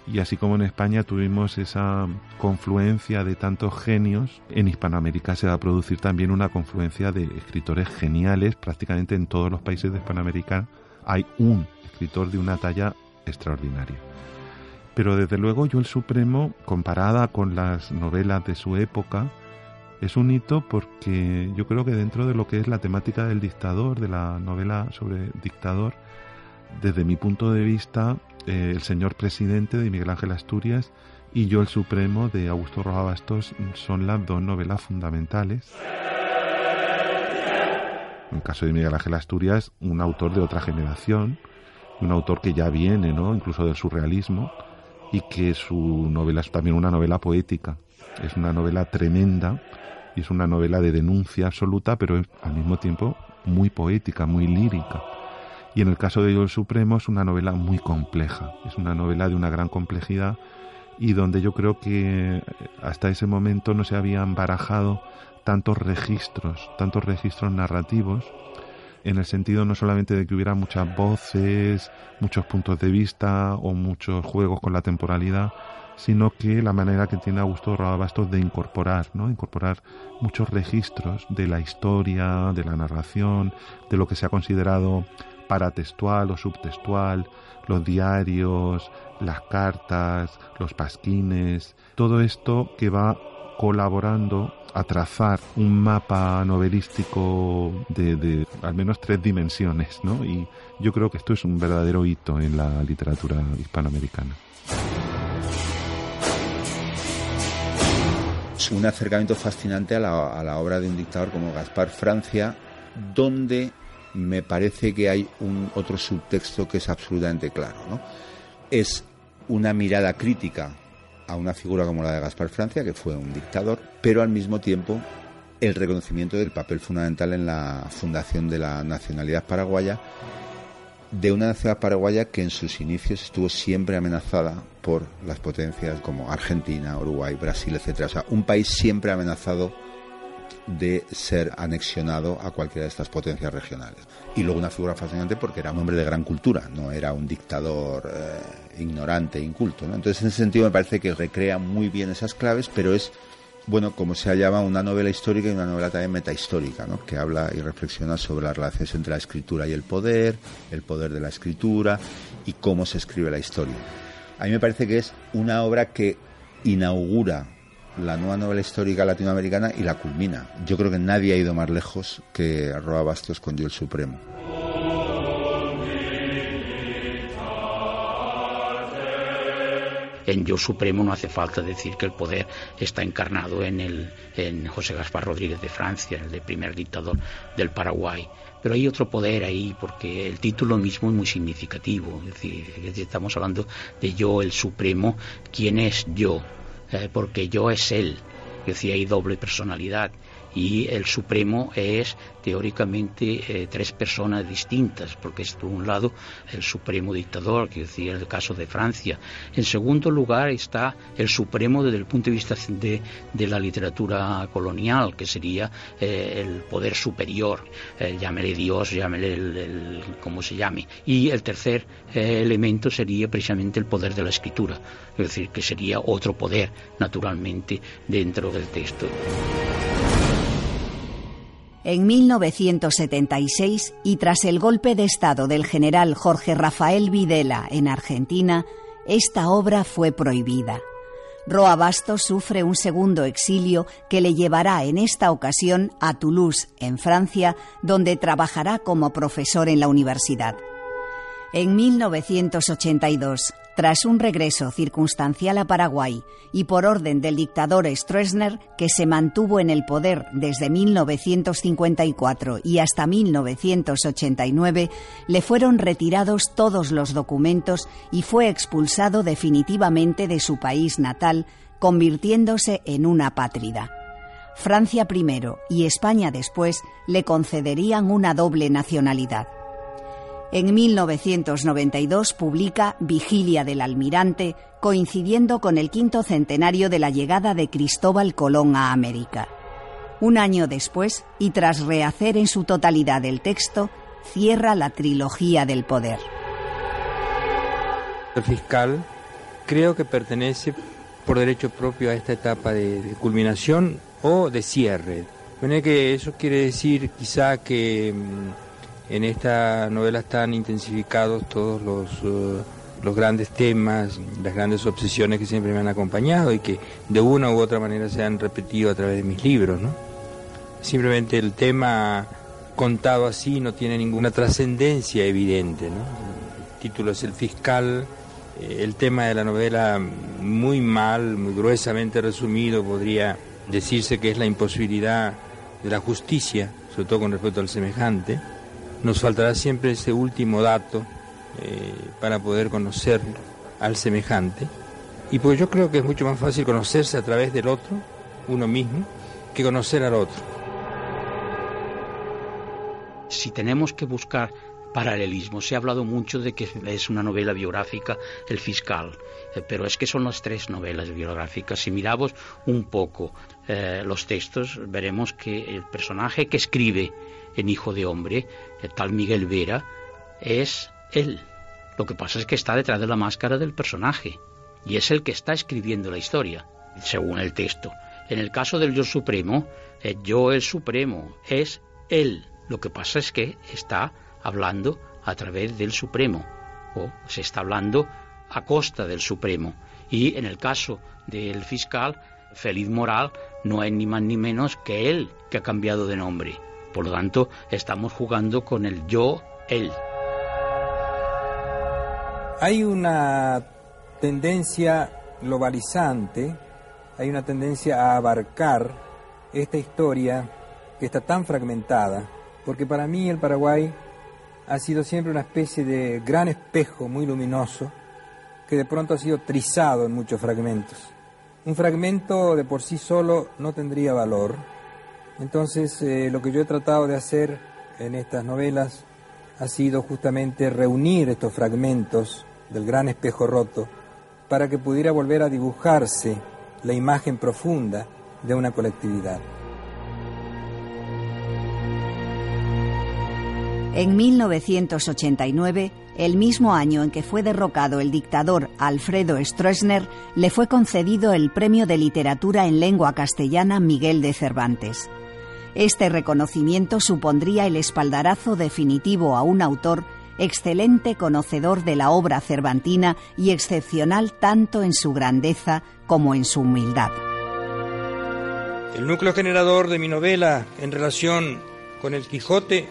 Y así como en España tuvimos esa confluencia de tantos genios, en Hispanoamérica se va a producir también una confluencia de escritores geniales. Prácticamente en todos los países de Hispanoamérica hay un escritor de una talla extraordinaria. Pero desde luego yo el Supremo, comparada con las novelas de su época, es un hito porque yo creo que dentro de lo que es la temática del dictador, de la novela sobre dictador, desde mi punto de vista, eh, El señor presidente de Miguel Ángel Asturias y Yo el Supremo de Augusto Rojas Bastos son las dos novelas fundamentales. En el caso de Miguel Ángel Asturias, un autor de otra generación, un autor que ya viene, ¿no? incluso del surrealismo, y que su novela es también una novela poética. Es una novela tremenda y es una novela de denuncia absoluta, pero al mismo tiempo muy poética, muy lírica. Y en el caso de Yo el Supremo es una novela muy compleja, es una novela de una gran complejidad y donde yo creo que hasta ese momento no se habían barajado tantos registros, tantos registros narrativos en el sentido no solamente de que hubiera muchas voces, muchos puntos de vista o muchos juegos con la temporalidad, sino que la manera que tiene Augusto Rodabastos de incorporar, ¿no? Incorporar muchos registros de la historia, de la narración, de lo que se ha considerado paratextual o subtextual, los diarios, las cartas, los pasquines, todo esto que va colaborando a trazar un mapa novelístico de, al menos tres dimensiones, ¿no? Y yo creo que esto es un verdadero hito en la literatura hispanoamericana. Es un acercamiento fascinante a la, a la obra de un dictador como Gaspar Francia, donde me parece que hay un otro subtexto que es absolutamente claro, ¿no? Es una mirada crítica a una figura como la de Gaspar Francia, que fue un dictador, pero al mismo tiempo el reconocimiento del papel fundamental en la fundación de la nacionalidad paraguaya, de una nacionalidad paraguaya que en sus inicios estuvo siempre amenazada por las potencias como Argentina, Uruguay, Brasil, etcétera. O sea, un país siempre amenazado de ser anexionado a cualquiera de estas potencias regionales. Y luego una figura fascinante porque era un hombre de gran cultura, no era un dictador eh, ignorante, inculto. Entonces, en ese sentido, me parece que recrea muy bien esas claves, pero es, bueno, como se llama, una novela histórica y una novela también metahistórica, ¿no? que habla y reflexiona sobre las relaciones entre la escritura y el poder, el poder de la escritura y cómo se escribe la historia. A mí me parece que es una obra que inaugura la nueva novela histórica latinoamericana y la culmina. Yo creo que nadie ha ido más lejos que Roa Bastos con Yo el Supremo. En Yo Supremo no hace falta decir que el poder está encarnado en, el, en José Gaspar Rodríguez de Francia, el de primer dictador del Paraguay. Pero hay otro poder ahí, porque el título mismo es muy significativo. Es decir, estamos hablando de Yo el Supremo. ¿Quién es yo? Eh, porque yo es él. Decir, hay doble personalidad y el Supremo es teóricamente eh, tres personas distintas, porque es por un lado el Supremo dictador, que decía el caso de Francia. En segundo lugar está el Supremo desde el punto de vista de, la literatura colonial, que sería eh, el poder superior, eh, llámele Dios, llámele el, como se llame. Y el tercer elemento sería precisamente el poder de la escritura, es decir, que sería otro poder, naturalmente, dentro del texto. En 1976, y tras el golpe de Estado del general Jorge Rafael Videla en Argentina, esta obra fue prohibida. Roa Bastos sufre un segundo exilio que le llevará en esta ocasión a Toulouse, en Francia, donde trabajará como profesor en la universidad. En 1982, tras un regreso circunstancial a Paraguay y por orden del dictador Stroessner, que se mantuvo en el poder desde 1954 y hasta 1989, le fueron retirados todos los documentos y fue expulsado definitivamente de su país natal, convirtiéndose en una pátrida. Francia primero y España después le concederían una doble nacionalidad. En 1992 publica Vigilia del Almirante, coincidiendo con el quinto centenario de la llegada de Cristóbal Colón a América. Un año después, y tras rehacer en su totalidad el texto, cierra la trilogía del poder. El fiscal creo que pertenece por derecho propio a esta etapa de, culminación o de cierre. Bueno, eso quiere decir quizá que mm, en esta novela están intensificados todos los, eh, los grandes temas, las grandes obsesiones que siempre me han acompañado y que de una u otra manera se han repetido a través de mis libros. Simplemente el tema contado así no tiene ninguna trascendencia evidente. ¿no? El título es El fiscal. Eh, el tema de la novela, muy mal, muy gruesamente resumido, podría decirse que es la imposibilidad de la justicia, sobre todo con respecto al semejante nos faltará siempre ese último dato eh, para poder conocer al semejante. Y pues yo creo que es mucho más fácil conocerse a través del otro, uno mismo, que conocer al otro. Si tenemos que buscar paralelismo, se ha hablado mucho de que es una novela biográfica, El fiscal, eh, pero es que son las tres novelas biográficas. Si miramos un poco eh, los textos, veremos que el personaje que escribe en Hijo de Hombre, el tal Miguel Vera, es él. Lo que pasa es que está detrás de la máscara del personaje y es el que está escribiendo la historia, según el texto. En el caso del Yo Supremo, Yo el Supremo es él. Lo que pasa es que está hablando a través del Supremo o se está hablando a costa del Supremo. Y en el caso del fiscal, Feliz Moral, no es ni más ni menos que él que ha cambiado de nombre. Por lo tanto, estamos jugando con el yo, él. Hay una tendencia globalizante, hay una tendencia a abarcar esta historia que está tan fragmentada, porque para mí el Paraguay ha sido siempre una especie de gran espejo muy luminoso que de pronto ha sido trizado en muchos fragmentos. Un fragmento de por sí solo no tendría valor, Entonces, eh, lo que yo he tratado de hacer en estas novelas ha sido justamente reunir estos fragmentos del gran espejo roto para que pudiera volver a dibujarse la imagen profunda de una colectividad. En 1989, el mismo año en que fue derrocado el dictador Alfredo Stroessner, le fue concedido el Premio de Literatura en Lengua Castellana Miguel de Cervantes. Este reconocimiento supondría el espaldarazo definitivo a un autor excelente conocedor de la obra cervantina y excepcional tanto en su grandeza como en su humildad. El núcleo generador de mi novela en relación con el Quijote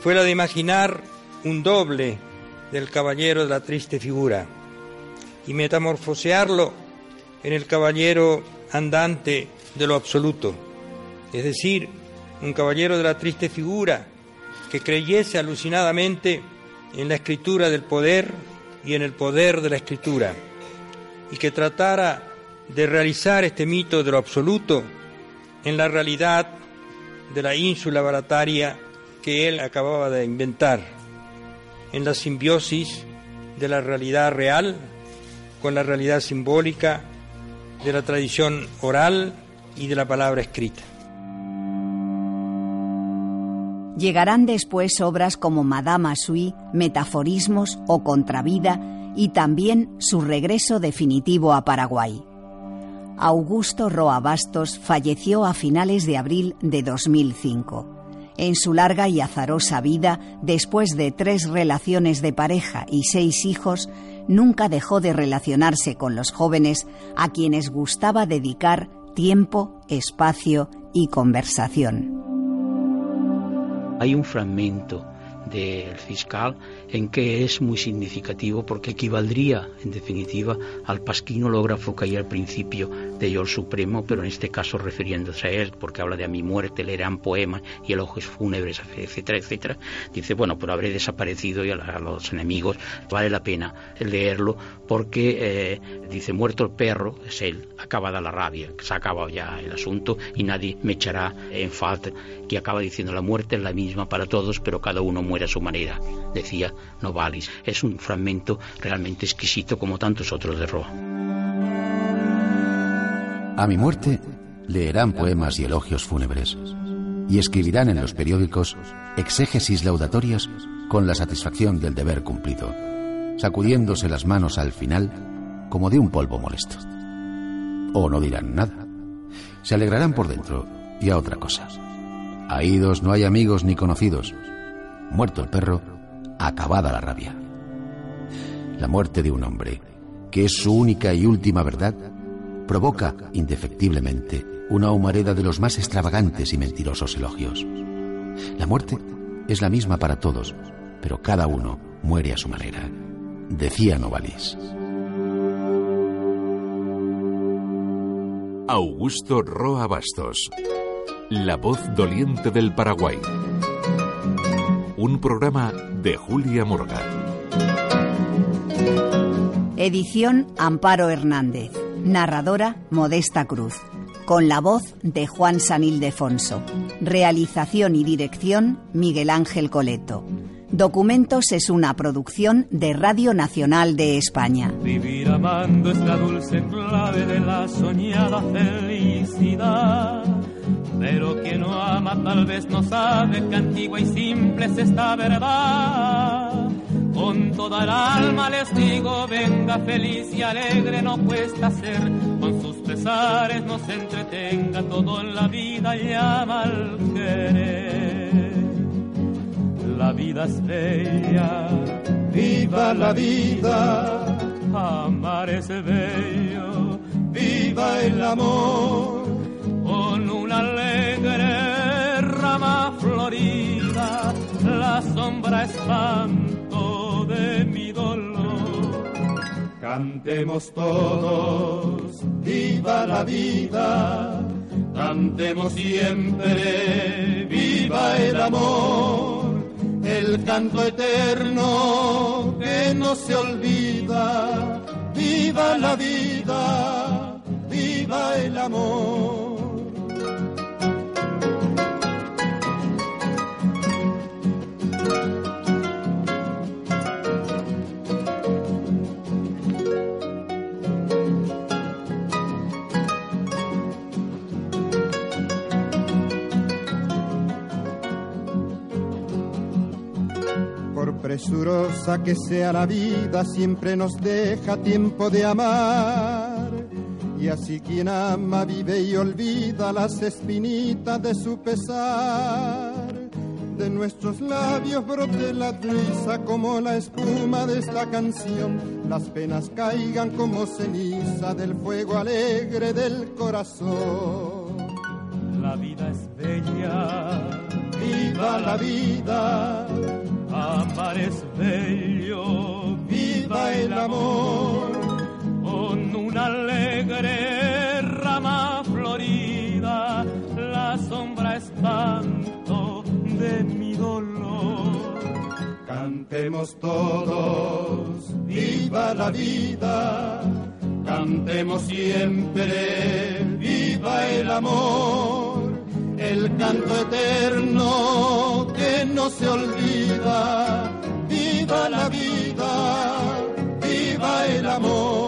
fue la de imaginar un doble del caballero de la triste figura y metamorfosearlo en el caballero andante de lo absoluto, es decir, un caballero de la triste figura que creyese alucinadamente en la escritura del poder y en el poder de la escritura, y que tratara de realizar este mito de lo absoluto en la realidad de la ínsula barataria que él acababa de inventar, en la simbiosis de la realidad real con la realidad simbólica de la tradición oral y de la palabra escrita. Llegarán después obras como Madame Sui, Metaforismos o Contravida y también su regreso definitivo a Paraguay. Augusto Roa Bastos falleció a finales de abril de 2005. En su larga y azarosa vida, después de tres relaciones de pareja y seis hijos, nunca dejó de relacionarse con los jóvenes a quienes gustaba dedicar tiempo, espacio y conversación. Hay un fragmento del fiscal en que es muy significativo porque equivaldría en definitiva al pasquinológrafo que hay al principio de Yo el Supremo, pero en este caso refiriéndose a él, porque habla de a mi muerte, leerán poemas y elogios fúnebres, etcétera, etcétera. Dice, bueno, pero habré desaparecido y a, los enemigos vale la pena leerlo porque, eh, dice, muerto el perro, es él, acabada la rabia, se ha acabado ya el asunto y nadie me echará en falta, que acaba diciendo la muerte es la misma para todos, pero cada uno muere su manera, decía Novalis. Es un fragmento realmente exquisito como tantos otros de Roa. A mi muerte leerán poemas y elogios fúnebres y escribirán en los periódicos exégesis laudatorias con la satisfacción del deber cumplido, sacudiéndose las manos al final como de un polvo molesto. O no dirán nada. Se alegrarán por dentro y a otra cosa. Aídos no hay amigos ni conocidos. Muerto el perro, acabada la rabia. La muerte de un hombre, que es su única y última verdad, provoca indefectiblemente una humareda de los más extravagantes y mentirosos elogios. La muerte es la misma para todos, pero cada uno muere a su manera, decía Novalis. Augusto Roa Bastos, la voz doliente del Paraguay. Un programa de Julia Morgan. Edición Amparo Hernández. Narradora Modesta Cruz. Con la voz de Juan San Ildefonso. Realización y dirección Miguel Ángel Coleto. Documentos es una producción de Radio Nacional de España. Vivir amando es la dulce clave de la soñada felicidad pero quien no ama tal vez no sabe que antigua y simple es esta verdad. Con toda el alma les digo, venga feliz y alegre, no cuesta ser. Con sus pesares no se entretenga, todo en la vida llama al querer. La vida es bella, viva la vida. Amar es bello, viva el amor con una sombra espanto de mi dolor. Cantemos todos, viva la vida, cantemos siempre, viva el amor, el canto eterno que no se olvida, viva la vida, viva el amor. Presurosa que sea la vida, siempre nos deja tiempo de amar. Y así quien ama vive y olvida las espinitas de su pesar. De nuestros labios brote la risa como la espuma de esta canción. Las penas caigan como ceniza del fuego alegre del corazón. La vida es bella, viva la vida amar es bello, viva el amor, con una alegre rama florida, la sombra es tanto de mi dolor. Cantemos todos, viva la vida, cantemos siempre, viva el amor el canto eterno que no se olvida. Viva la vida, viva el amor.